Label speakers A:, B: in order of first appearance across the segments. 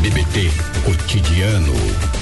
A: BBT Cotidiano.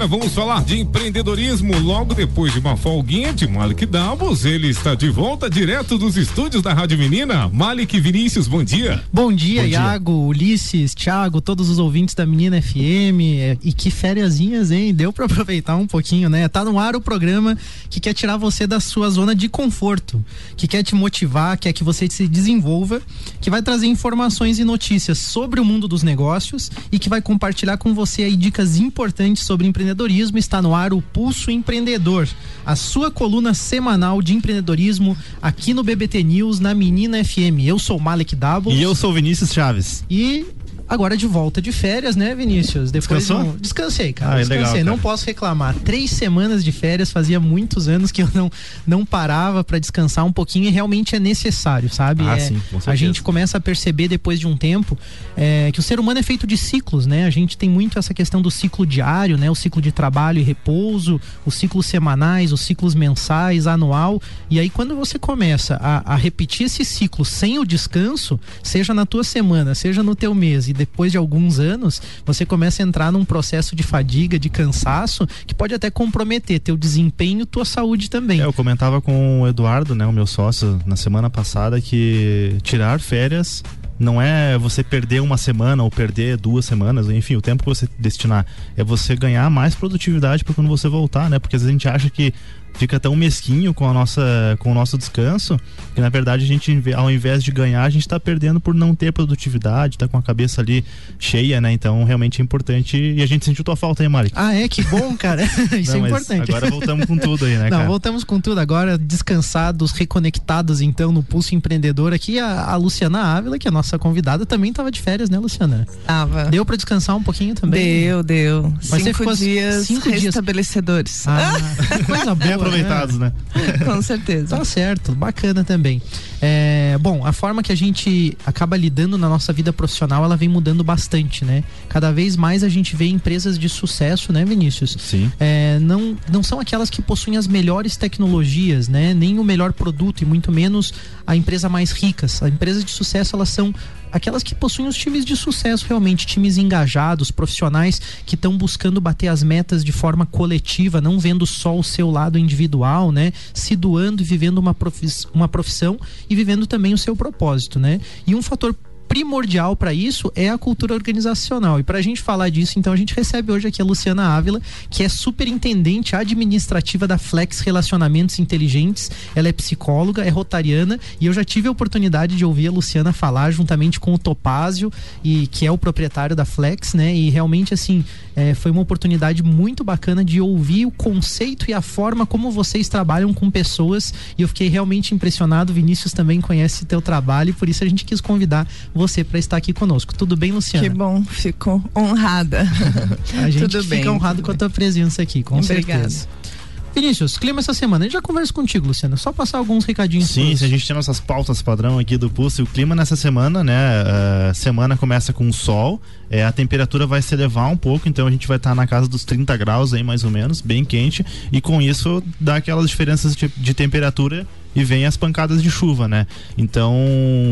B: Agora vamos falar de empreendedorismo logo depois de uma folguinha de Malik Davos. Ele está de volta direto dos estúdios da Rádio Menina. Malik Vinícius, bom dia.
C: Bom dia, bom Iago, dia. Ulisses, Thiago, todos os ouvintes da Menina FM. É, e que fériasinhas, hein? Deu para aproveitar um pouquinho, né? Tá no ar o programa que quer tirar você da sua zona de conforto, que quer te motivar, quer que você se desenvolva, que vai trazer informações e notícias sobre o mundo dos negócios e que vai compartilhar com você aí dicas importantes sobre empreendedorismo, está no ar o Pulso Empreendedor, a sua coluna semanal de empreendedorismo aqui no BBT News, na Menina FM. Eu sou Malek Dabo.
D: E eu sou Vinícius Chaves.
C: E Agora de volta de férias, né, Vinícius? Depois
D: Descansou?
C: Descansei, cara. Ah, é Descansei. Legal, cara. Não posso reclamar. Três semanas de férias, fazia muitos anos que eu não, não parava para descansar um pouquinho e realmente é necessário, sabe?
D: Ah,
C: é,
D: sim,
C: a gente começa a perceber depois de um tempo é, que o ser humano é feito de ciclos, né? A gente tem muito essa questão do ciclo diário, né? O ciclo de trabalho e repouso, os ciclos semanais, os ciclos mensais, anual. E aí, quando você começa a, a repetir esse ciclo sem o descanso, seja na tua semana, seja no teu mês e depois de alguns anos, você começa a entrar num processo de fadiga, de cansaço, que pode até comprometer teu desempenho, tua saúde também.
D: É, eu comentava com o Eduardo, né, o meu sócio, na semana passada, que tirar férias não é você perder uma semana ou perder duas semanas, enfim, o tempo que você destinar é você ganhar mais produtividade para quando você voltar, né? Porque às vezes a gente acha que fica tão mesquinho com a nossa com o nosso descanso que na verdade a gente ao invés de ganhar a gente está perdendo por não ter produtividade tá com a cabeça ali cheia né? Então realmente é importante e a gente sentiu tua falta aí Mari.
C: Ah é? Que bom cara. Isso não, é importante.
D: agora voltamos com tudo aí né
C: não
D: cara?
C: voltamos com tudo agora descansados reconectados então no pulso empreendedor aqui. A, a Luciana Ávila que é a nossa convidada também estava de férias né Luciana?
E: Tava.
C: Deu para descansar um pouquinho também?
E: Deu deu. Mas cinco dias cinco restabelecedores.
C: Dias. ah, coisa boa
D: aproveitados, né?
E: Com certeza.
C: Tá certo, bacana também. É, bom, a forma que a gente acaba lidando na nossa vida profissional, ela vem mudando bastante, né? Cada vez mais a gente vê empresas de sucesso, né, Vinícius?
D: Sim.
C: É, não, não são aquelas que possuem as melhores tecnologias, né? Nem o melhor produto e muito menos a empresa mais rica. As empresas de sucesso, elas são aquelas que possuem os times de sucesso realmente, times engajados, profissionais que estão buscando bater as metas de forma coletiva, não vendo só o seu lado individual, né? Se doando e vivendo uma, uma profissão e vivendo também o seu propósito, né? E um fator primordial para isso é a cultura organizacional. E para a gente falar disso, então a gente recebe hoje aqui a Luciana Ávila, que é superintendente administrativa da Flex Relacionamentos Inteligentes. Ela é psicóloga, é rotariana e eu já tive a oportunidade de ouvir a Luciana falar juntamente com o Topázio e que é o proprietário da Flex, né? E realmente assim é, foi uma oportunidade muito bacana de ouvir o conceito e a forma como vocês trabalham com pessoas e eu fiquei realmente impressionado. Vinícius também conhece teu trabalho e por isso a gente quis convidar para estar aqui conosco. Tudo bem, Luciana?
E: Que bom, fico honrada.
C: a gente tudo fica bem, honrado com a tua presença aqui, com Obrigada. certeza. Vinícius, clima essa semana. A gente já conversa contigo, Luciana. Só passar alguns recadinhos.
D: Sim, se a gente tem nossas pautas padrão aqui do Pulse. O clima nessa semana, né? Uh, semana começa com sol. É, a temperatura vai se elevar um pouco, então a gente vai estar tá na casa dos 30 graus aí, mais ou menos, bem quente. E com isso dá aquelas diferenças de, de temperatura e vem as pancadas de chuva, né? Então,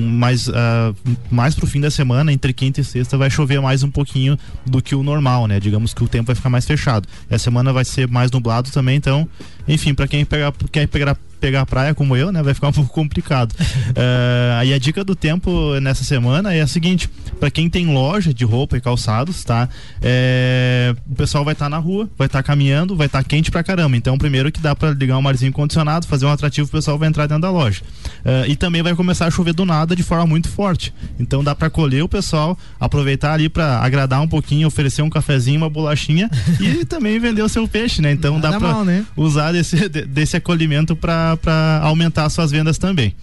D: mais, uh, mais pro fim da semana, entre quinta e sexta, vai chover mais um pouquinho do que o normal, né? Digamos que o tempo vai ficar mais fechado. Essa semana vai ser mais nublado também, então, enfim, para quem pegar, quer pegar pegar praia como eu, né? Vai ficar um pouco complicado. uh, aí a dica do tempo nessa semana é a seguinte: para quem tem loja de roupa e calçados, tá? É, o pessoal vai estar tá na rua, vai estar tá caminhando, vai estar tá quente pra caramba. Então, primeiro que dá para ligar um marzinho condicionado, fazer um atrativo, o pessoal vai entrar dentro da loja. Uh, e também vai começar a chover do nada de forma muito forte. Então, dá para colher o pessoal, aproveitar ali para agradar um pouquinho, oferecer um cafezinho, uma bolachinha e também vender o seu peixe, né? Então, dá para né? usar desse, desse acolhimento para aumentar suas vendas também.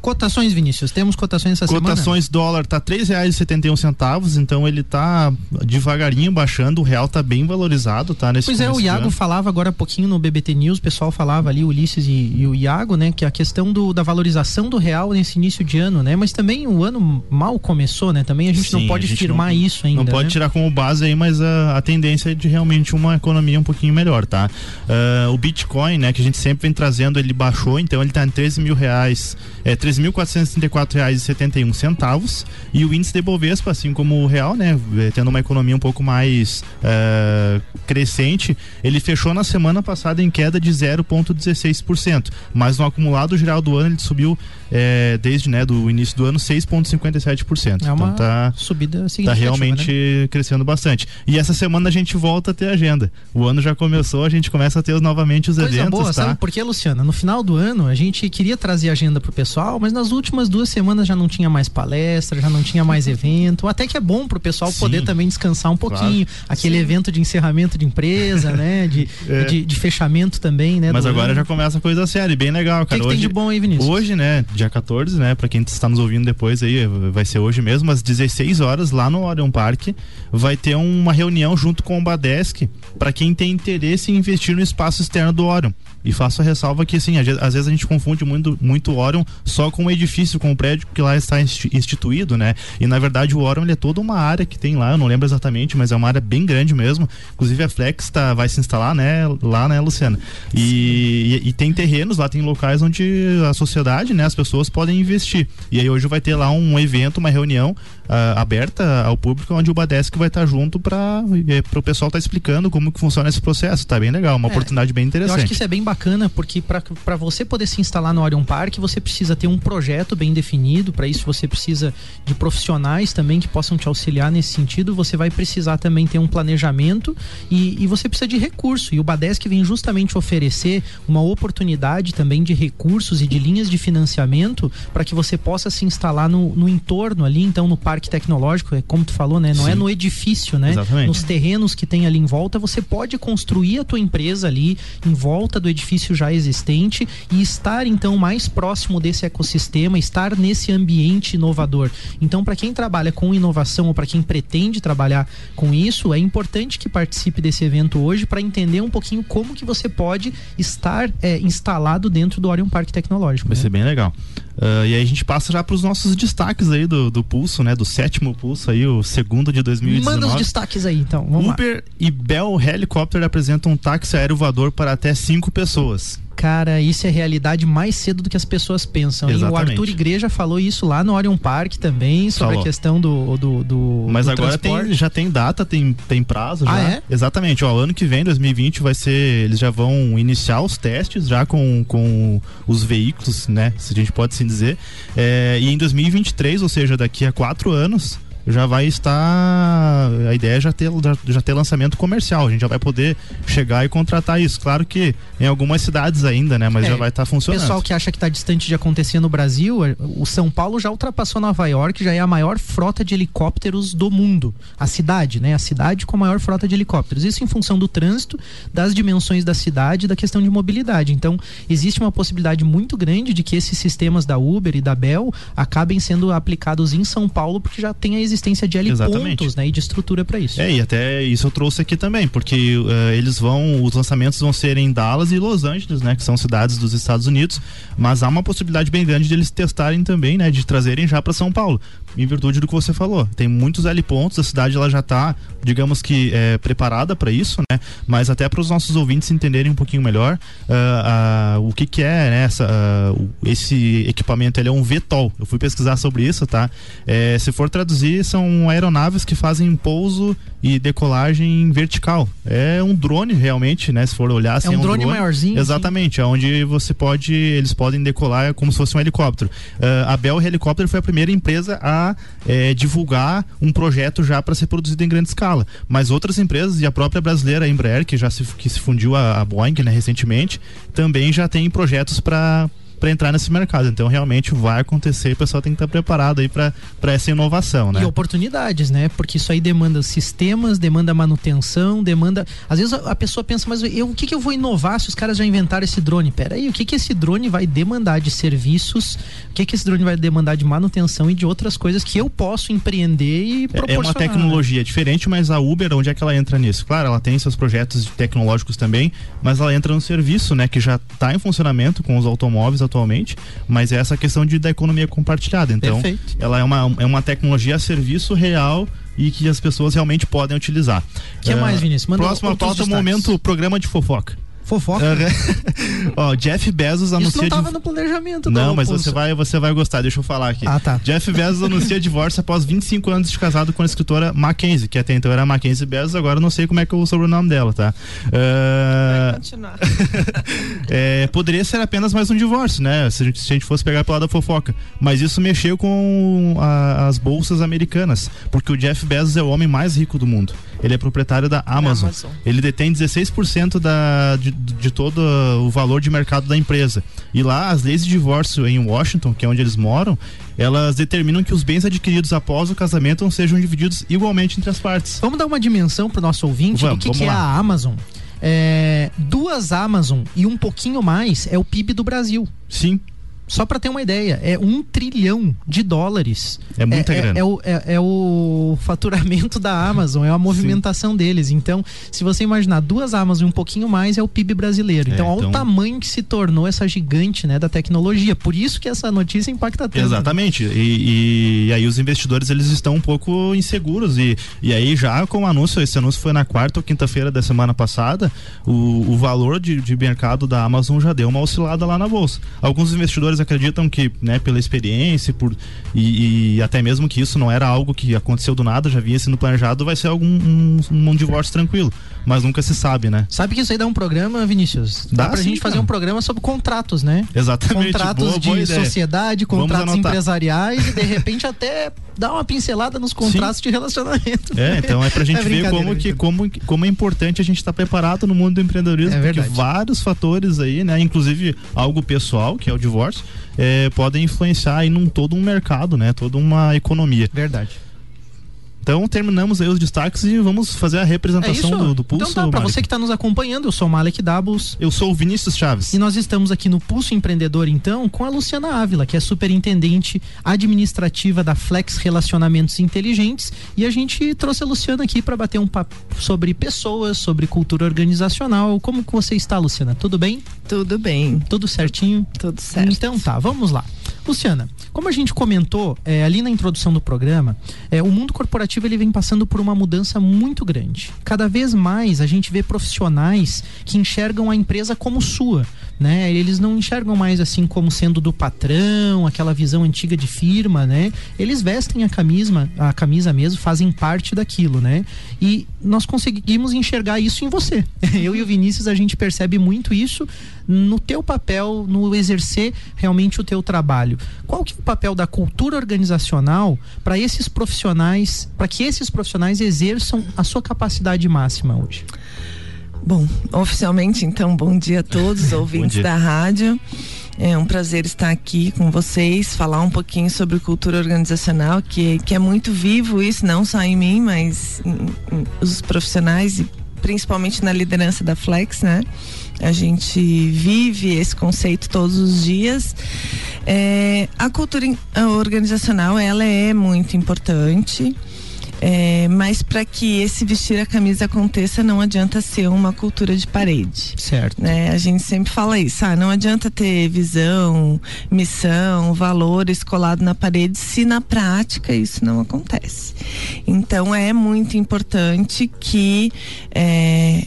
C: Cotações, Vinícius, temos cotações essa
D: cotações, semana? Cotações dólar tá três reais e setenta e um centavos, então ele tá devagarinho baixando, o real tá bem valorizado, tá? Nesse
C: pois é, o Iago falava agora há pouquinho no BBT News, o pessoal falava ali, o Ulisses e, e, o Iago, né, que a questão do, da valorização do real nesse início de ano, né, mas também o ano mal começou, né, também a gente Sim, não pode afirmar não, isso ainda.
D: Não pode
C: né?
D: tirar como base aí, mas a, a, tendência é de realmente uma economia um pouquinho melhor, tá? Uh, o Bitcoin, né, que a gente sempre vem trazendo, ele baixou, então ele tá em 13 mil reais, é, 13.434 reais e 71 centavos e o índice de Bovespa, assim como o real, né, é, tendo uma economia um pouco mais uh, crescente, ele fechou na semana passada em queda de 0,16%, mas no acumulado geral do ano ele subiu é, desde né, do início do ano 6,57%.
C: É uma então tá, subida
D: Está realmente né? crescendo bastante. E essa semana a gente volta a ter agenda. O ano já começou, a gente começa a ter novamente os Coisa eventos. Boa, tá?
C: sabe por quê, Luciana? No final do ano a gente queria trazer agenda pro pessoal, mas nas últimas duas semanas já não tinha mais palestra, já não tinha mais evento. Até que é bom pro pessoal Sim. poder também descansar um pouquinho. Claro. Aquele Sim. evento de encerramento de empresa, né? De, é. de, de, fechamento também, né?
D: Mas agora ano. já começa a coisa séria, bem legal, cara.
C: O que, que hoje, tem de bom aí, Vinícius?
D: Hoje, né, dia 14, né, para quem está nos ouvindo depois aí, vai ser hoje mesmo, às 16 horas, lá no Orion Park, vai ter uma reunião junto com o Badesc para quem tem interesse em investir no espaço externo do Orion. E faço a ressalva que, assim, às vezes a gente confunde muito, muito o Orion só com o edifício, com o prédio que lá está instituído, né? E na verdade o Orion é toda uma área que tem lá, eu não lembro exatamente, mas é uma área bem grande mesmo. Inclusive a Flex tá, vai se instalar, né? Lá, né, Luciana? E, e, e, tem terrenos lá, tem locais onde a sociedade, né, as pessoas podem investir. E aí hoje vai ter lá um evento, uma reunião uh, aberta ao público, onde o Badesc vai estar junto para o pessoal estar tá explicando como que funciona esse processo. Tá bem legal, uma é, oportunidade bem interessante. Eu
C: acho que isso é bem bacana, porque para você poder se instalar no Orion Park, você precisa ter um projeto bem definido. Para isso, você precisa de profissionais também que possam te auxiliar nesse sentido. Você vai precisar também ter um planejamento e, e você precisa de recurso. E o Badesc vem justamente oferecer uma oportunidade também de recursos e de linhas de financiamento para que você possa se instalar no, no entorno ali, então no parque tecnológico, é como tu falou, né? Não é Sim. é no edifício, né?
D: Exatamente.
C: Nos terrenos que tem ali em volta, você pode construir a tua empresa ali em volta do edifício edifício já existente e estar então mais próximo desse ecossistema, estar nesse ambiente inovador. Então, para quem trabalha com inovação ou para quem pretende trabalhar com isso, é importante que participe desse evento hoje para entender um pouquinho como que você pode estar é, instalado dentro do Orion Parque Tecnológico.
D: Vai né? ser bem legal. Uh, e aí a gente passa já para os nossos destaques aí do, do Pulso, né? Do sétimo Pulso aí, o segundo de 2019.
C: Manda os destaques aí, então.
D: Uber lá. e Bell Helicopter apresentam um táxi aéreo voador para até cinco pessoas
C: cara, isso é realidade mais cedo do que as pessoas pensam. O Arthur Igreja falou isso lá no Orion Park também, sobre falou. a questão do. do, do
D: Mas
C: do
D: agora tem, já tem data, tem, tem prazo
C: ah,
D: já.
C: É?
D: Exatamente. Ó, ano que vem, 2020, vai ser. Eles já vão iniciar os testes já com, com os veículos, né? Se a gente pode assim dizer. É, e em 2023, ou seja, daqui a quatro anos já vai estar. A ideia é já ter, já ter lançamento comercial. A gente já vai poder chegar e contratar isso. Claro que em algumas cidades ainda, né? Mas é, já vai estar tá funcionando.
C: O pessoal que acha que está distante de acontecer no Brasil, é, o São Paulo já ultrapassou Nova York, já é a maior frota de helicópteros do mundo. A cidade, né? A cidade com a maior frota de helicópteros. Isso em função do trânsito, das dimensões da cidade, da questão de mobilidade. Então, existe uma possibilidade muito grande de que esses sistemas da Uber e da Bell acabem sendo aplicados em São Paulo, porque já tem a existência de helipontos né, e de estrutura para isso.
D: É, e até isso eu trouxe aqui também, porque uh, eles vão, os lançamentos vão ser em Dallas e Los Angeles, né, que são cidades dos Estados Unidos, mas há uma possibilidade bem grande de eles testarem também, né, de trazerem já para São Paulo, em virtude do que você falou. Tem muitos helipontos, a cidade ela já está, digamos que, é, preparada para isso, né, mas até para os nossos ouvintes entenderem um pouquinho melhor uh, uh, o que, que é né, essa, esse equipamento, ele é um VTOL. Eu fui pesquisar sobre isso, tá? É, se for traduzir são aeronaves que fazem pouso e decolagem vertical. É um drone realmente, né? Se for olhar assim,
C: é um, é um drone, drone, maiorzinho.
D: Exatamente, assim. onde você pode, eles podem decolar como se fosse um helicóptero. Uh, a Bell Helicopter foi a primeira empresa a é, divulgar um projeto já para ser produzido em grande escala. Mas outras empresas e a própria brasileira a Embraer, que já se, que se fundiu a, a Boeing, né, recentemente, também já tem projetos para para entrar nesse mercado. Então realmente vai acontecer, o pessoal tem que estar tá preparado aí para essa inovação, né?
C: E oportunidades, né? Porque isso aí demanda sistemas, demanda manutenção, demanda. Às vezes a, pessoa pensa, mas eu, o que, que eu vou inovar se os caras já inventaram esse drone? Pera aí, o que, que esse drone vai demandar de serviços? O que, que esse drone vai demandar de manutenção e de outras coisas que eu posso empreender e proporcionar?
D: É uma tecnologia diferente, mas a Uber, onde é que ela entra nisso? Claro, ela tem seus projetos tecnológicos também, mas ela entra no serviço, né? Que já está em funcionamento com os automóveis atualmente, mas é essa questão de, da economia compartilhada. Então, Perfeito. ela é uma, é uma tecnologia a serviço real e que as pessoas realmente podem utilizar.
C: O que uh, mais, Vinícius?
D: Manda próxima pauta, momento, programa de fofoca.
C: Fofoca.
D: Ó, Jeff Bezos anuncia. Isso
C: não tava de... no planejamento,
D: Não, mas você vai, você vai gostar, deixa eu falar aqui.
C: Ah, tá.
D: Jeff Bezos anuncia divórcio após 25 anos de casado com a escritora Mackenzie, que até então era Mackenzie Bezos, agora não sei como é que é o sobrenome dela, tá?
E: Uh... Vai continuar.
D: é, poderia ser apenas mais um divórcio, né? Se a gente, se a gente fosse pegar pela da fofoca. Mas isso mexeu com a, as bolsas americanas, porque o Jeff Bezos é o homem mais rico do mundo. Ele é proprietário da Amazon. Amazon. Ele detém 16% da, de, de todo o valor de mercado da empresa. E lá, as leis de divórcio em Washington, que é onde eles moram, elas determinam que os bens adquiridos após o casamento sejam divididos igualmente entre as partes.
C: Vamos dar uma dimensão para o nosso ouvinte vamos, do que, que é a Amazon. É, duas Amazon e um pouquinho mais é o PIB do Brasil.
D: Sim.
C: Só para ter uma ideia, é um trilhão de dólares.
D: É muita
C: é,
D: grana.
C: É, é, o, é, é, o faturamento da Amazon, é a movimentação Sim. deles. Então, se você imaginar duas Amazon um pouquinho mais, é o PIB brasileiro. Então, é, olha então... o tamanho que se tornou essa gigante né, da tecnologia. Por isso que essa notícia impacta tanto.
D: Exatamente. E, e, e aí os investidores eles estão um pouco inseguros. E, e aí, já com o anúncio, esse anúncio foi na quarta ou quinta-feira da semana passada, o, o valor de, de mercado da Amazon já deu uma oscilada lá na bolsa. Alguns investidores acreditam que, né, pela experiência por, e, e, até mesmo que isso não era algo que aconteceu do nada, já vinha sendo planejado, vai ser algum um, um divórcio tranquilo. Mas nunca se sabe, né?
C: Sabe que isso aí dá um programa, Vinícius? Dá, dá pra sim, gente fazer um programa sobre contratos, né?
D: Exatamente.
C: Contratos
D: boa,
C: de sociedade, contratos empresariais e de repente até dar uma pincelada nos contratos sim. de relacionamento.
D: É, então é pra gente é ver como que como, como é importante a gente estar tá preparado no mundo do empreendedorismo, é porque vários fatores aí, né, inclusive algo pessoal, que é o divórcio, é, podem influenciar aí num todo um mercado, né? Toda uma economia.
C: Verdade.
D: Então terminamos aí os destaques e vamos fazer a representação é do, do, Pulso.
C: Então tá, para você que está nos acompanhando, eu sou o Malek Dabos.
D: Eu sou o Vinícius Chaves.
C: E nós estamos aqui no Pulso Empreendedor, então, com a Luciana Ávila, que é superintendente administrativa da Flex Relacionamentos Inteligentes. E a gente trouxe a Luciana aqui para bater um papo sobre pessoas, sobre cultura organizacional. Como que você está, Luciana? Tudo bem?
E: Tudo bem.
C: Tudo certinho?
E: Tudo certo.
C: Então tá, vamos lá. Luciana, como a gente comentou é, ali na introdução do programa, é, o mundo corporativo ele vem passando por uma mudança muito grande. Cada vez mais a gente vê profissionais que enxergam a empresa como sua, né? Eles não enxergam mais assim como sendo do patrão, aquela visão antiga de firma, né? Eles vestem a camisa, a camisa mesmo, fazem parte daquilo, né? E nós conseguimos enxergar isso em você. Eu e o Vinícius a gente percebe muito isso no teu papel, no exercer realmente o teu trabalho. Qual que é o papel da cultura organizacional para esses profissionais, para que esses profissionais exerçam a sua capacidade máxima hoje?
E: Bom, oficialmente, então, bom dia a todos os ouvintes da rádio. É um prazer estar aqui com vocês, falar um pouquinho sobre cultura organizacional, que, que é muito vivo isso, não só em mim, mas em, em, os profissionais e principalmente na liderança da Flex, né? A gente vive esse conceito todos os dias. É, a cultura organizacional ela é muito importante. É, mas para que esse vestir a camisa aconteça, não adianta ser uma cultura de parede.
C: Certo.
E: Né? A gente sempre fala isso, ah, não adianta ter visão, missão, valores colado na parede se na prática isso não acontece. Então é muito importante que é,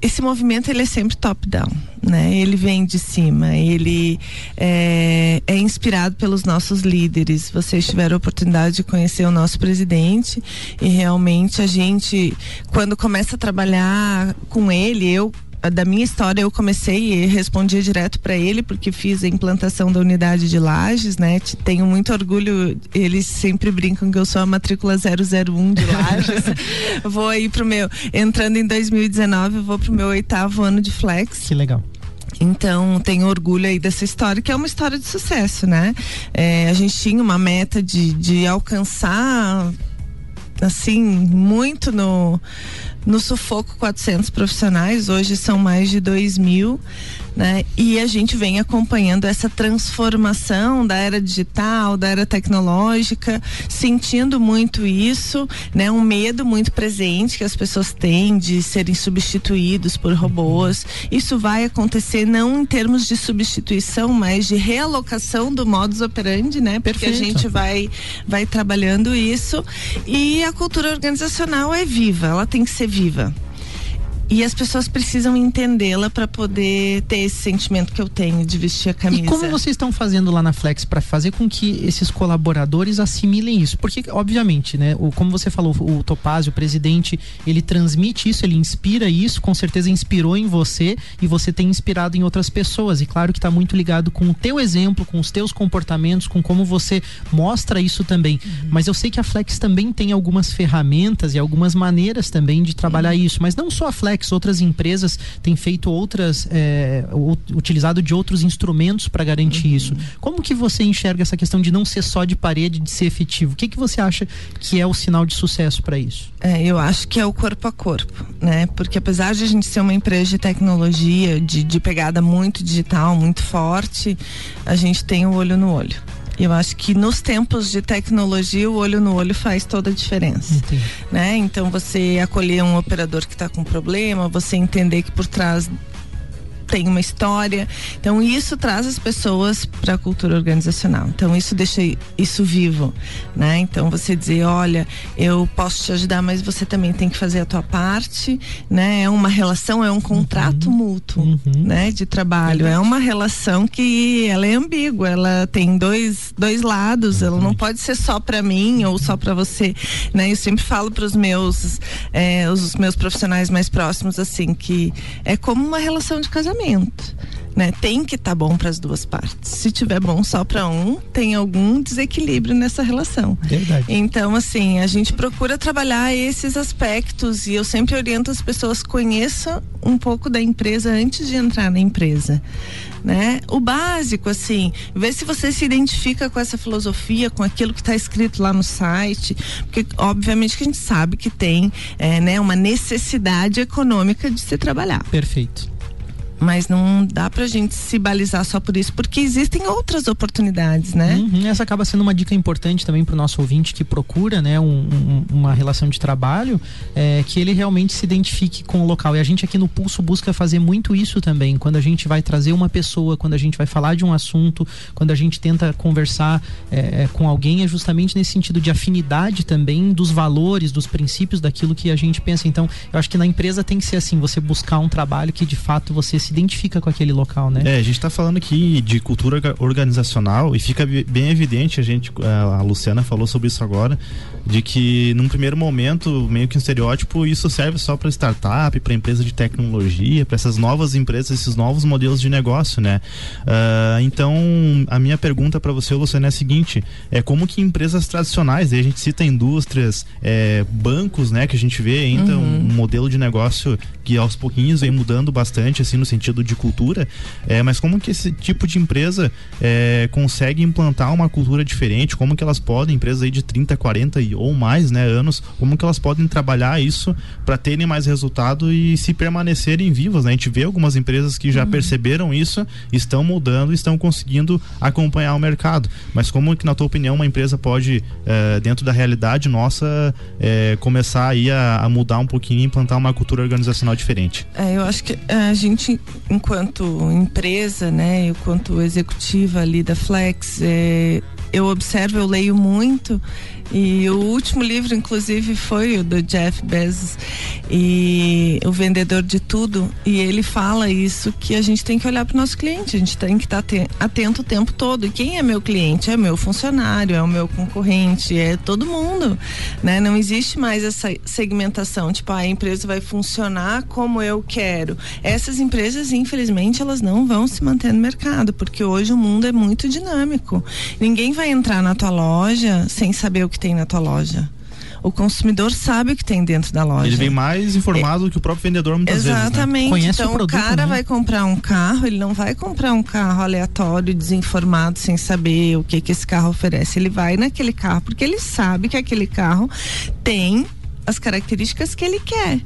E: esse movimento ele é sempre top down, né? Ele vem de cima, ele é, é, inspirado pelos nossos líderes. Vocês tiveram a oportunidade de conhecer o nosso presidente e realmente a gente, quando começa a trabalhar com ele, eu da minha história eu comecei e respondia direto para ele porque fiz a implantação da unidade de lajes, né? Tenho muito orgulho, eles sempre brincam que eu sou a matrícula 001 de lajes. vou aí pro meu, entrando em 2019, vou pro meu oitavo ano de flex.
C: Que legal.
E: Então, tenho orgulho aí dessa história, que é uma história de sucesso, né? É, a gente tinha uma meta de, de alcançar, assim, muito no, no sufoco 400 profissionais, hoje são mais de 2 mil né? E a gente vem acompanhando essa transformação da era digital, da era tecnológica, sentindo muito isso, né? Um medo muito presente que as pessoas têm de serem substituídos por robôs. Isso vai acontecer não em termos de substituição, mas de realocação do modus operandi, né? Porque Perfeito. a gente vai vai trabalhando isso e a cultura organizacional é viva, ela tem que ser viva. E as pessoas precisam entendê-la para poder ter esse sentimento que eu tenho de vestir a camisa.
C: E como vocês estão fazendo lá na Flex para fazer com que esses colaboradores assimilem isso? Porque, obviamente, né, o, como você falou, o Topazio, o presidente, ele transmite isso, ele inspira isso, com certeza inspirou em você e você tem inspirado em outras pessoas. E claro que está muito ligado com o teu exemplo, com os teus comportamentos, com como você mostra isso também. Uhum. Mas eu sei que a Flex também tem algumas ferramentas e algumas maneiras também de trabalhar uhum. isso. Mas não só a Flex outras empresas têm feito outras, é, utilizado de outros instrumentos para garantir uhum. isso. Como que você enxerga essa questão de não ser só de parede, de ser efetivo? O que, que você acha que é o sinal de sucesso para isso?
E: É, eu acho que é o corpo a corpo, né? Porque apesar de a gente ser uma empresa de tecnologia, de, de pegada muito digital, muito forte, a gente tem o olho no olho. Eu acho que nos tempos de tecnologia, o olho no olho faz toda a diferença. Entendi. Né? Então, você acolher um operador que está com problema, você entender que por trás tem uma história. Então isso traz as pessoas para a cultura organizacional. Então isso deixa isso vivo, né? Então você dizer, olha, eu posso te ajudar, mas você também tem que fazer a tua parte, né? É uma relação, é um contrato uhum. mútuo, uhum. né? De trabalho. É uma relação que ela é ambígua, ela tem dois, dois lados, ela não pode ser só para mim ou só para você, né? Eu sempre falo para os meus, é, os meus profissionais mais próximos assim que é como uma relação de casamento Né? Tem que estar tá bom para as duas partes. Se tiver bom só para um, tem algum desequilíbrio nessa relação.
C: Verdade.
E: Então, assim, a gente procura trabalhar esses aspectos e eu sempre oriento as pessoas conheçam um pouco da empresa antes de entrar na empresa. Né? O básico, assim, ver se você se identifica com essa filosofia, com aquilo que está escrito lá no site, porque obviamente que a gente sabe que tem é, né, uma necessidade econômica de se trabalhar.
C: Perfeito
E: mas não dá pra gente se balizar só por isso, porque existem outras oportunidades, né?
C: Uhum, essa acaba sendo uma dica importante também pro nosso ouvinte que procura, né, um, um, uma relação de trabalho, é, que ele realmente se identifique com o local. E a gente aqui no Pulso busca fazer muito isso também, quando a gente vai trazer uma pessoa, quando a gente vai falar de um assunto, quando a gente tenta conversar é, é com alguém, é justamente nesse sentido de afinidade também dos valores, dos princípios daquilo que a gente pensa. Então, eu acho que na empresa tem que ser assim, você buscar um trabalho que de fato você se se identifica com aquele local, né?
D: É, a gente está falando aqui de cultura organizacional e fica bem evidente, a gente, a Luciana falou sobre isso agora, de que num primeiro momento, meio que um estereótipo, isso serve só para startup, para empresa de tecnologia, para essas novas empresas, esses novos modelos de negócio, né? Uh, então, a minha pergunta para você, Luciana, é a seguinte: é como que empresas tradicionais, a gente cita indústrias, é, bancos, né, que a gente vê ainda uhum. um modelo de negócio que aos pouquinhos vem mudando bastante, assim, no sentido de cultura, é, mas como que esse tipo de empresa é, consegue implantar uma cultura diferente, como que elas podem, empresas aí de 30, 40 ou mais né, anos, como que elas podem trabalhar isso para terem mais resultado e se permanecerem vivas, né? A gente vê algumas empresas que já uhum. perceberam isso, estão mudando, estão conseguindo acompanhar o mercado, mas como que na tua opinião uma empresa pode, é, dentro da realidade nossa, é, começar aí a, a, mudar um pouquinho e implantar uma cultura organizacional diferente?
E: É, eu acho que a gente enquanto empresa, né, enquanto executiva ali da Flex, eu observo, eu leio muito e o último livro, inclusive, foi o do Jeff Bezos e o vendedor de tudo. E ele fala isso que a gente tem que olhar para o nosso cliente, a gente tem que estar tá atento o tempo todo. E quem é meu cliente? É meu funcionário, é o meu concorrente, é todo mundo, né? Não existe mais essa segmentação, tipo ah, a empresa vai funcionar como eu quero. Essas empresas, infelizmente, elas não vão se manter no mercado, porque hoje o mundo é muito dinâmico. Ninguém vai entrar na tua loja sem saber o que tem na tua loja. O consumidor sabe o que tem dentro da loja.
D: Ele vem mais informado do que o próprio vendedor muitas
E: Exatamente.
D: vezes.
C: Né?
E: então
C: o, produto,
E: o cara
C: né?
E: vai comprar um carro, ele não vai comprar um carro aleatório, desinformado, sem saber o que que esse carro oferece. Ele vai naquele carro porque ele sabe que aquele carro tem as características que ele quer.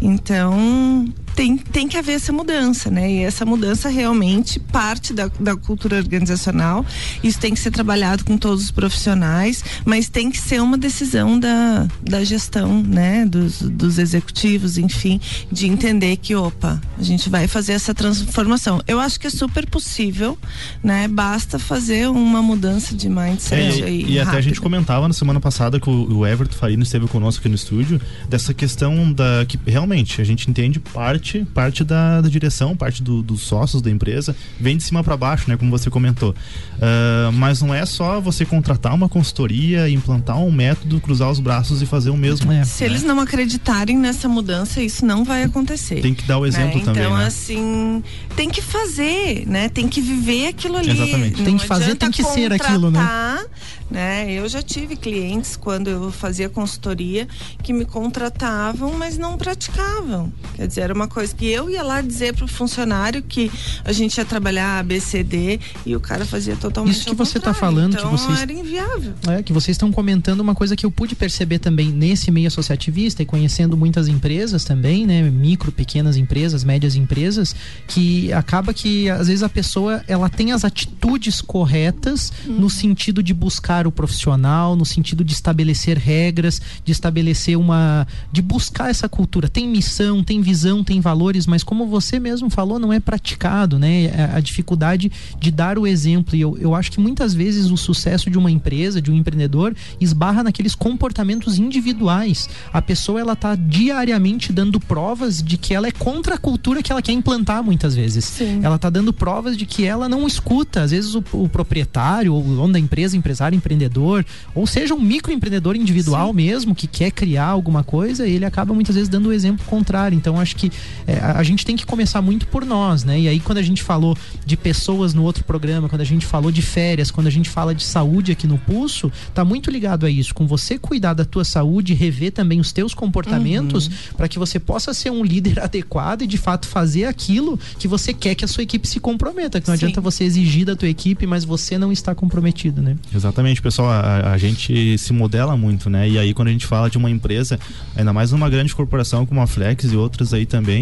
E: Então, tem, tem que haver essa mudança, né? E essa mudança realmente parte da, da cultura organizacional. Isso tem que ser trabalhado com todos os profissionais, mas tem que ser uma decisão da, da gestão, né? Dos, dos executivos, enfim, de entender que, opa, a gente vai fazer essa transformação. Eu acho que é super possível, né? Basta fazer uma mudança de mindset
D: É, e, e até a gente comentava na semana passada que o, o Everton Farino esteve conosco aqui no estúdio, dessa questão da que realmente a gente entende parte parte da, da direção, parte do- dos sócios da empresa, vem de cima para baixo, né? Como você comentou. Ah, mas não é só você contratar uma consultoria, implantar um método, cruzar os braços e fazer o mesmo.
C: É.
E: Se eles não acreditarem nessa mudança, isso não vai acontecer.
D: Tem que dar o exemplo
E: né?
D: também,
E: Então,
D: né?
E: assim, tem que fazer, né? Tem que viver aquilo ali.
D: Exatamente.
E: Não
C: Tem que fazer, tem que ser aquilo, né?
E: né? Eu já tive clientes quando eu fazia consultoria que me contratavam, mas não praticavam. Quer dizer, era uma coisa que eu ia lá dizer pro funcionário que a gente ia trabalhar ABCD e o cara fazia totalmente
C: Isso que você tá
E: contrário.
C: falando, que
E: então,
C: vocês-
E: era inviável.
C: É, que vocês estão comentando uma coisa que eu pude perceber também nesse meio associativista e conhecendo muitas empresas também, né, micro, pequenas empresas, médias empresas, que acaba que às vezes a pessoa ela tem as atitudes corretas no sentido de buscar o profissional, no sentido de estabelecer regras, de estabelecer uma, de buscar essa cultura. Tem missão, tem visão, tem valores, mas como você mesmo falou, não é praticado, né? A, a dificuldade de dar o exemplo. E eu, eu acho que muitas vezes o sucesso de uma empresa, de um empreendedor, esbarra naqueles comportamentos individuais. A pessoa ela tá diariamente dando provas de que ela é contra a cultura que ela quer implantar muitas vezes.
E: Sim.
C: Ela tá dando provas de que ela não escuta, às vezes o, o proprietário, ou o dono da empresa, empresário, empreendedor, ou seja, um microempreendedor individual mesmo que quer criar alguma coisa, ele acaba muitas vezes dando o exemplo contrário. Então acho que é, a, gente tem que começar muito por nós, né? E aí quando a gente falou de pessoas no outro programa, quando a gente falou de férias, quando a gente fala de saúde aqui no Pulso, tá muito ligado a isso, com você cuidar da tua saúde, rever também os teus comportamentos para que você possa ser um líder adequado e de fato fazer aquilo que você quer que a sua equipe se comprometa, que não
E: Sim.
C: adianta você exigir da tua equipe, mas você não está comprometido, né?
D: Exatamente, pessoal, a, a gente se modela muito, né? E aí quando a gente fala de uma empresa, ainda mais uma grande corporação como a Flex e outras aí também,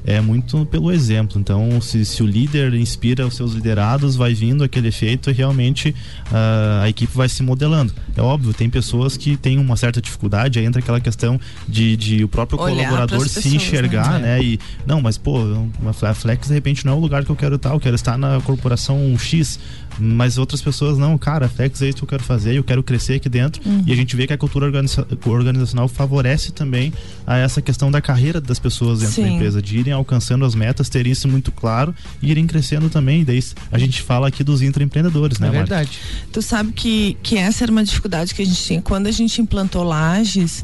D: é muito pelo exemplo. Então, se, se o líder inspira os seus liderados, vai vindo aquele efeito e realmente ah, a equipe vai se modelando. É óbvio, tem pessoas que têm uma certa dificuldade, aí entra aquela questão de, de o próprio
E: Olhar
D: colaborador se
E: pessoas,
D: enxergar,
C: né?
D: né? E não, mas pô, a Flex de repente não é o lugar que eu quero estar, eu quero estar na corporação X. Mas outras pessoas não, cara, a Flex é isso que eu quero fazer, eu quero crescer aqui dentro. E a gente vê que a cultura organiza- organizacional favorece também a essa questão da carreira das pessoas dentro da
E: Sim.
D: empresa, de irem alcançando as metas, terem isso muito claro e irem crescendo também. Daí a gente fala aqui dos intraempreendedores, né,
C: é
D: Mari?
C: verdade.
E: Tu sabe que, que essa era uma dificuldade que a gente tinha. Quando a gente implantou lajes,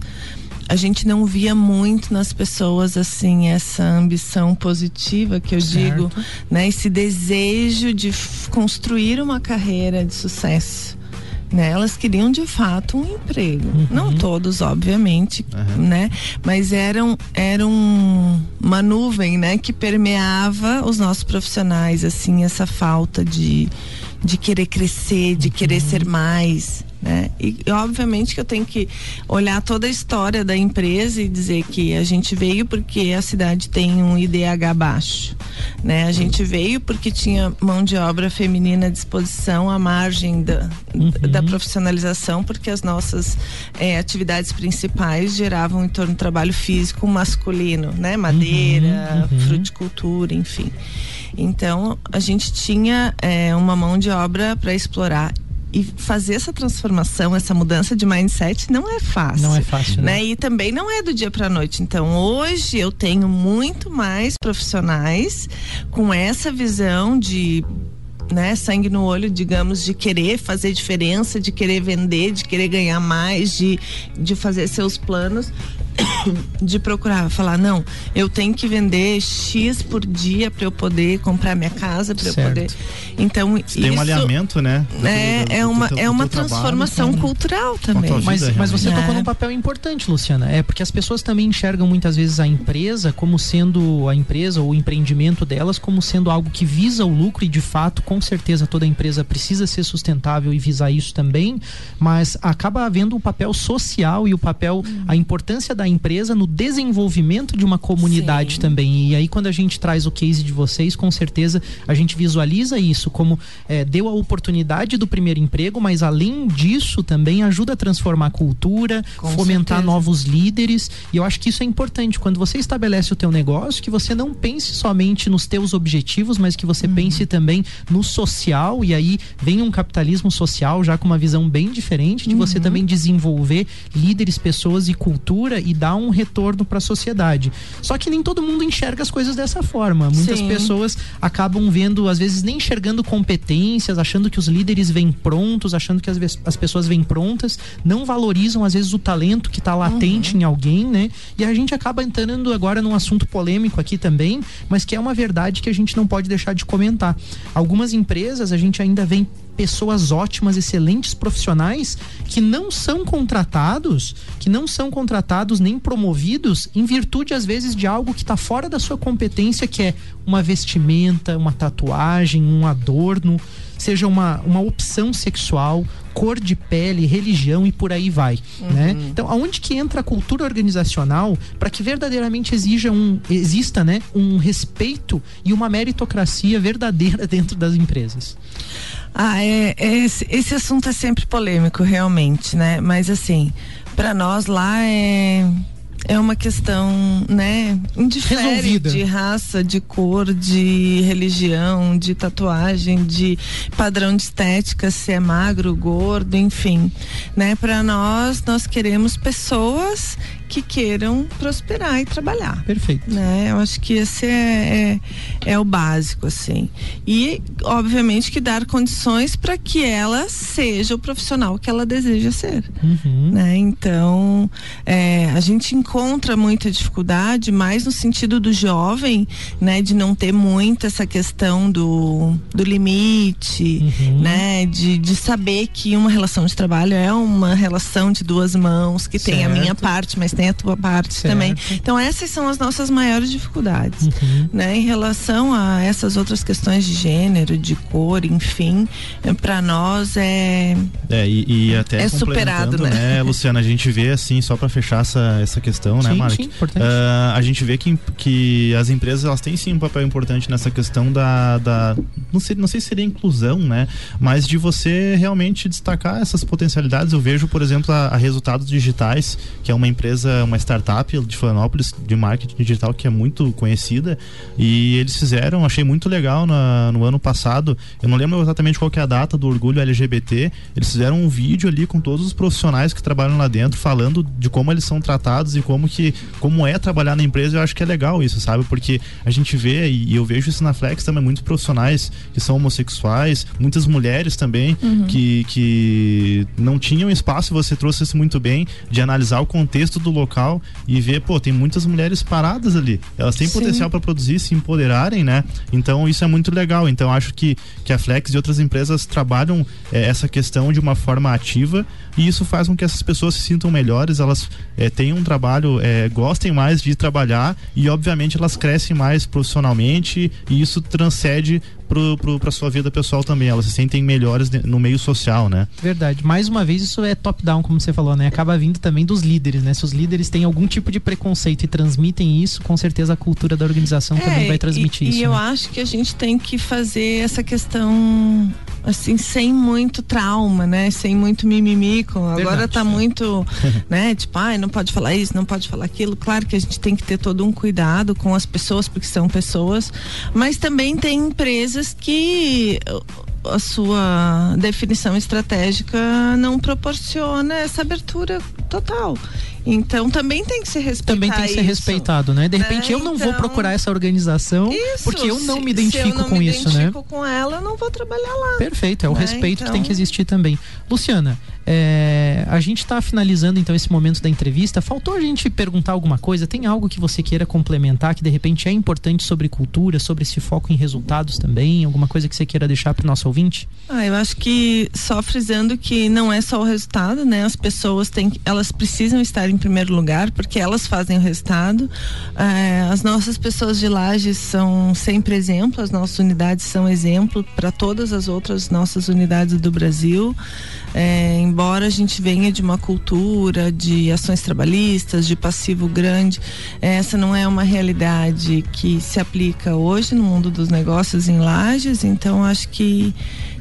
E: a gente não via muito nas pessoas assim essa ambição positiva que eu
C: Certo.
E: digo, né? Esse desejo de construir uma carreira de sucesso. Né? Elas queriam de fato um emprego. Não todos, obviamente,
D: Aham.
E: né? Mas eram, eram uma nuvem, né? Que permeava os nossos profissionais, assim, essa falta de, de querer crescer, de querer ser mais, né? E obviamente que eu tenho que olhar toda a história da empresa e dizer que a gente veio porque a cidade tem um IDH baixo, né? A gente veio porque tinha mão de obra feminina à disposição à margem da, da profissionalização, porque as nossas eh, atividades principais geravam em torno do trabalho físico masculino, né? Madeira, fruticultura, enfim. Então a gente tinha eh, uma mão de obra para explorar e fazer essa transformação, essa mudança de mindset não é fácil.
C: Não é fácil, né?
E: né? E também não é do dia para noite. Então, hoje eu tenho muito mais profissionais com essa visão de né, sangue no olho, digamos, de querer fazer diferença, de querer vender, de querer ganhar mais, de, de fazer seus planos. de procurar falar não eu tenho que vender x por dia para eu poder comprar minha casa para eu poder então
D: Você tem um alinhamento né
E: é, do, do, é uma é uma transformação trabalho, cultural também.
C: mas, mas você tocou num papel importante Luciana. É porque as pessoas também enxergam muitas vezes a empresa como sendo a empresa ou o empreendimento delas como sendo algo que visa o lucro e de fato com certeza toda empresa precisa ser sustentável e visar isso também mas acaba havendo um papel social e o papel a importância da empresa no desenvolvimento de uma comunidade Sim. também. E aí, quando a gente traz o case de vocês, com certeza a gente visualiza isso como é, deu a oportunidade do primeiro emprego, mas além disso também ajuda a transformar a cultura, com fomentar certeza. novos líderes. E eu acho que isso é importante. Quando você estabelece o teu negócio, que você não pense somente nos teus objetivos, mas que você uhum. pense também no social. E aí vem um capitalismo social já com uma visão bem diferente de uhum. você também desenvolver líderes, pessoas e cultura e dar um retorno para a sociedade. Só que nem todo mundo enxerga as coisas dessa forma. Muitas Sim. pessoas acabam vendo, às vezes, nem enxergando competências, achando que os líderes vêm prontos, achando que as, as pessoas vêm prontas, não valorizam, às vezes, o talento que está latente uhum. em alguém, né? E a gente acaba entrando agora num assunto polêmico aqui também, mas que é uma verdade que a gente não pode deixar de comentar. Algumas empresas a gente ainda vem pessoas ótimas, excelentes profissionais que não são contratados, que não são contratados nem promovidos em virtude às vezes de algo que está fora da sua competência, que é uma vestimenta, uma tatuagem, um adorno, seja uma, uma opção sexual, cor de pele, religião e por aí vai, uhum. né? Então, aonde que entra a cultura organizacional para que verdadeiramente exija um, exista, né, um respeito e uma meritocracia verdadeira dentro das empresas?
E: Ah, é, é esse, esse assunto é sempre polêmico, realmente, né? Mas assim, para nós lá é é uma questão, né, indiferente de raça, de cor, de religião, de tatuagem, de padrão de estética, se é magro, gordo, enfim, né? Para nós, nós queremos pessoas que queiram prosperar e trabalhar.
C: Perfeito.
E: Né? Eu acho que esse é, é, é o básico, assim. E, obviamente, que dar condições para que ela seja o profissional que ela deseja ser. Uhum. Né? Então, é, a gente encontra muita dificuldade, mais no sentido do jovem, né? De não ter muito essa questão do, do limite, uhum. né? De, de saber que uma relação de trabalho é uma relação de duas mãos, que certo. tem a minha parte, mas tem a tua parte certo. também. Então essas são as nossas maiores dificuldades, uhum. né? Em relação a essas outras questões de gênero, de cor, enfim, é, para nós é
D: é e, e até
E: é superado, né?
D: né? Luciana, a gente vê assim só para fechar essa, essa questão, né, sim, né, Mark? Sim, importante. Uh, a gente vê que, que as empresas elas têm sim um papel importante nessa questão da, da não sei não sei se seria inclusão, né? Mas de você realmente destacar essas potencialidades. Eu vejo, por exemplo, a, a Resultados Digitais, que é uma empresa empresa, uma startup de Florianópolis de marketing digital que é muito conhecida e eles fizeram, achei muito legal na, no ano passado. Eu não lembro exatamente qual é a data do orgulho LGBT. Eles fizeram um vídeo ali com todos os profissionais que trabalham lá dentro, falando de como eles são tratados e como que como é trabalhar na empresa. Eu acho que é legal isso, sabe? Porque a gente vê e, e eu vejo isso na Flex também muitos profissionais que são homossexuais, muitas mulheres também uhum. que, que não tinham espaço. Você trouxe isso muito bem de analisar o contexto do local e ver, pô, tem muitas mulheres paradas ali. Elas têm Sim. potencial para produzir, se empoderarem, né? Então isso é muito legal. Então acho que, que a Flex e outras empresas trabalham é, essa questão de uma forma ativa e isso faz com que essas pessoas se sintam melhores, elas é, tenham um trabalho, é, gostem mais de trabalhar e obviamente elas crescem mais profissionalmente e isso transcende para sua vida pessoal também. Elas se sentem melhores no meio social, né?
C: Verdade. Mais uma vez, isso é top-down, como você falou, né? Acaba vindo também dos líderes, né? Se os líderes têm algum tipo de preconceito e transmitem isso, com certeza a cultura da organização é, também vai transmitir
E: e,
C: isso.
E: E
C: né?
E: eu acho que a gente tem que fazer essa questão assim, sem muito trauma, né? Sem muito mimimi. Com, agora tá muito, né? Tipo, ai, não pode falar isso, não pode falar aquilo. Claro que a gente tem que ter todo um cuidado com as pessoas, porque são pessoas, mas também tem empresas que a sua definição estratégica não proporciona essa abertura total. Então também tem que ser respeitado.
C: Também tem que ser
E: isso.
C: respeitado, né? De repente
E: É,
C: eu não vou
E: então-
C: procurar essa organização
E: Isso,
C: porque eu não me identifico
E: se eu não
C: com
E: me
C: isso, né?
E: identifico com ela, eu não vou trabalhar lá.
C: Perfeito, é o
E: né?
C: respeito que tem que
E: Então-
C: existir também. Luciana, é, a gente está finalizando então esse momento da entrevista. Faltou a gente perguntar alguma coisa? Tem algo que você queira complementar que de repente é importante sobre cultura, sobre esse foco em resultados também? Alguma coisa que você queira deixar para o nosso ouvinte?
E: Ah, eu acho que só frisando que não é só o resultado, né? As pessoas têm, elas precisam estar em primeiro lugar porque elas fazem o resultado. É, as nossas pessoas de Lages são sempre exemplo, as nossas unidades são exemplo para todas as outras nossas unidades do Brasil. É, embora a gente venha de uma cultura de ações trabalhistas, de passivo grande, essa não é uma realidade que se aplica hoje no mundo dos negócios em Lages, então acho que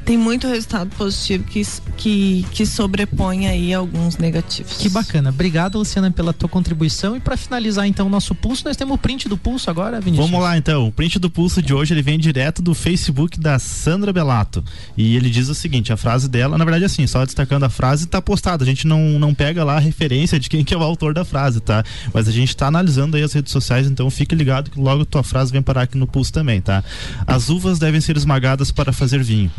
E: tem muito resultado positivo que, que, que sobrepõe aí alguns negativos.
C: Que bacana. Obrigado, Luciana, pela tua contribuição. E para finalizar então o nosso pulso, nós temos o print do pulso agora, Vinícius.
D: Vamos lá então, o print do pulso de hoje ele vem direto do Facebook da Sandra Belato e ele diz o seguinte, a frase dela, na verdade assim, só destacando a frase tá postada, a gente não, não pega lá a referência de quem que é o autor da frase, tá? Mas a gente tá analisando aí as redes sociais, então fique ligado que logo tua frase vem parar aqui no pulso também, tá? As uvas devem ser esmagadas para fazer vinho,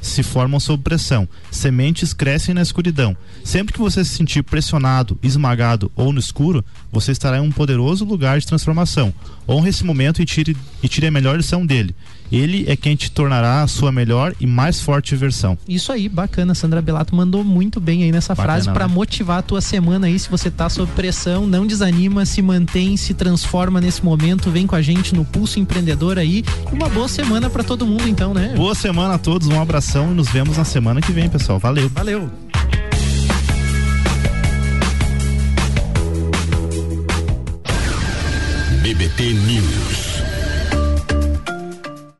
D: se formam sob pressão, sementes crescem na escuridão. Sempre que você se sentir pressionado, esmagado ou no escuro, você estará em um poderoso lugar de transformação. Honre esse momento e tire, e tire a melhor lição dele. Ele é quem te tornará a sua melhor e mais forte versão.
C: Isso aí, bacana. Sandra Belato mandou muito bem aí nessa
D: Bacana,
C: frase para
D: né?
C: motivar a tua semana aí. Se você tá sob pressão, não desanima, se mantém, se transforma nesse momento. Vem com a gente no Pulso Empreendedor aí. E uma boa semana para todo mundo, então, né?
D: Boa semana a todos, um abração e nos vemos na semana que vem, pessoal. Valeu.
C: Valeu.
A: BBT News.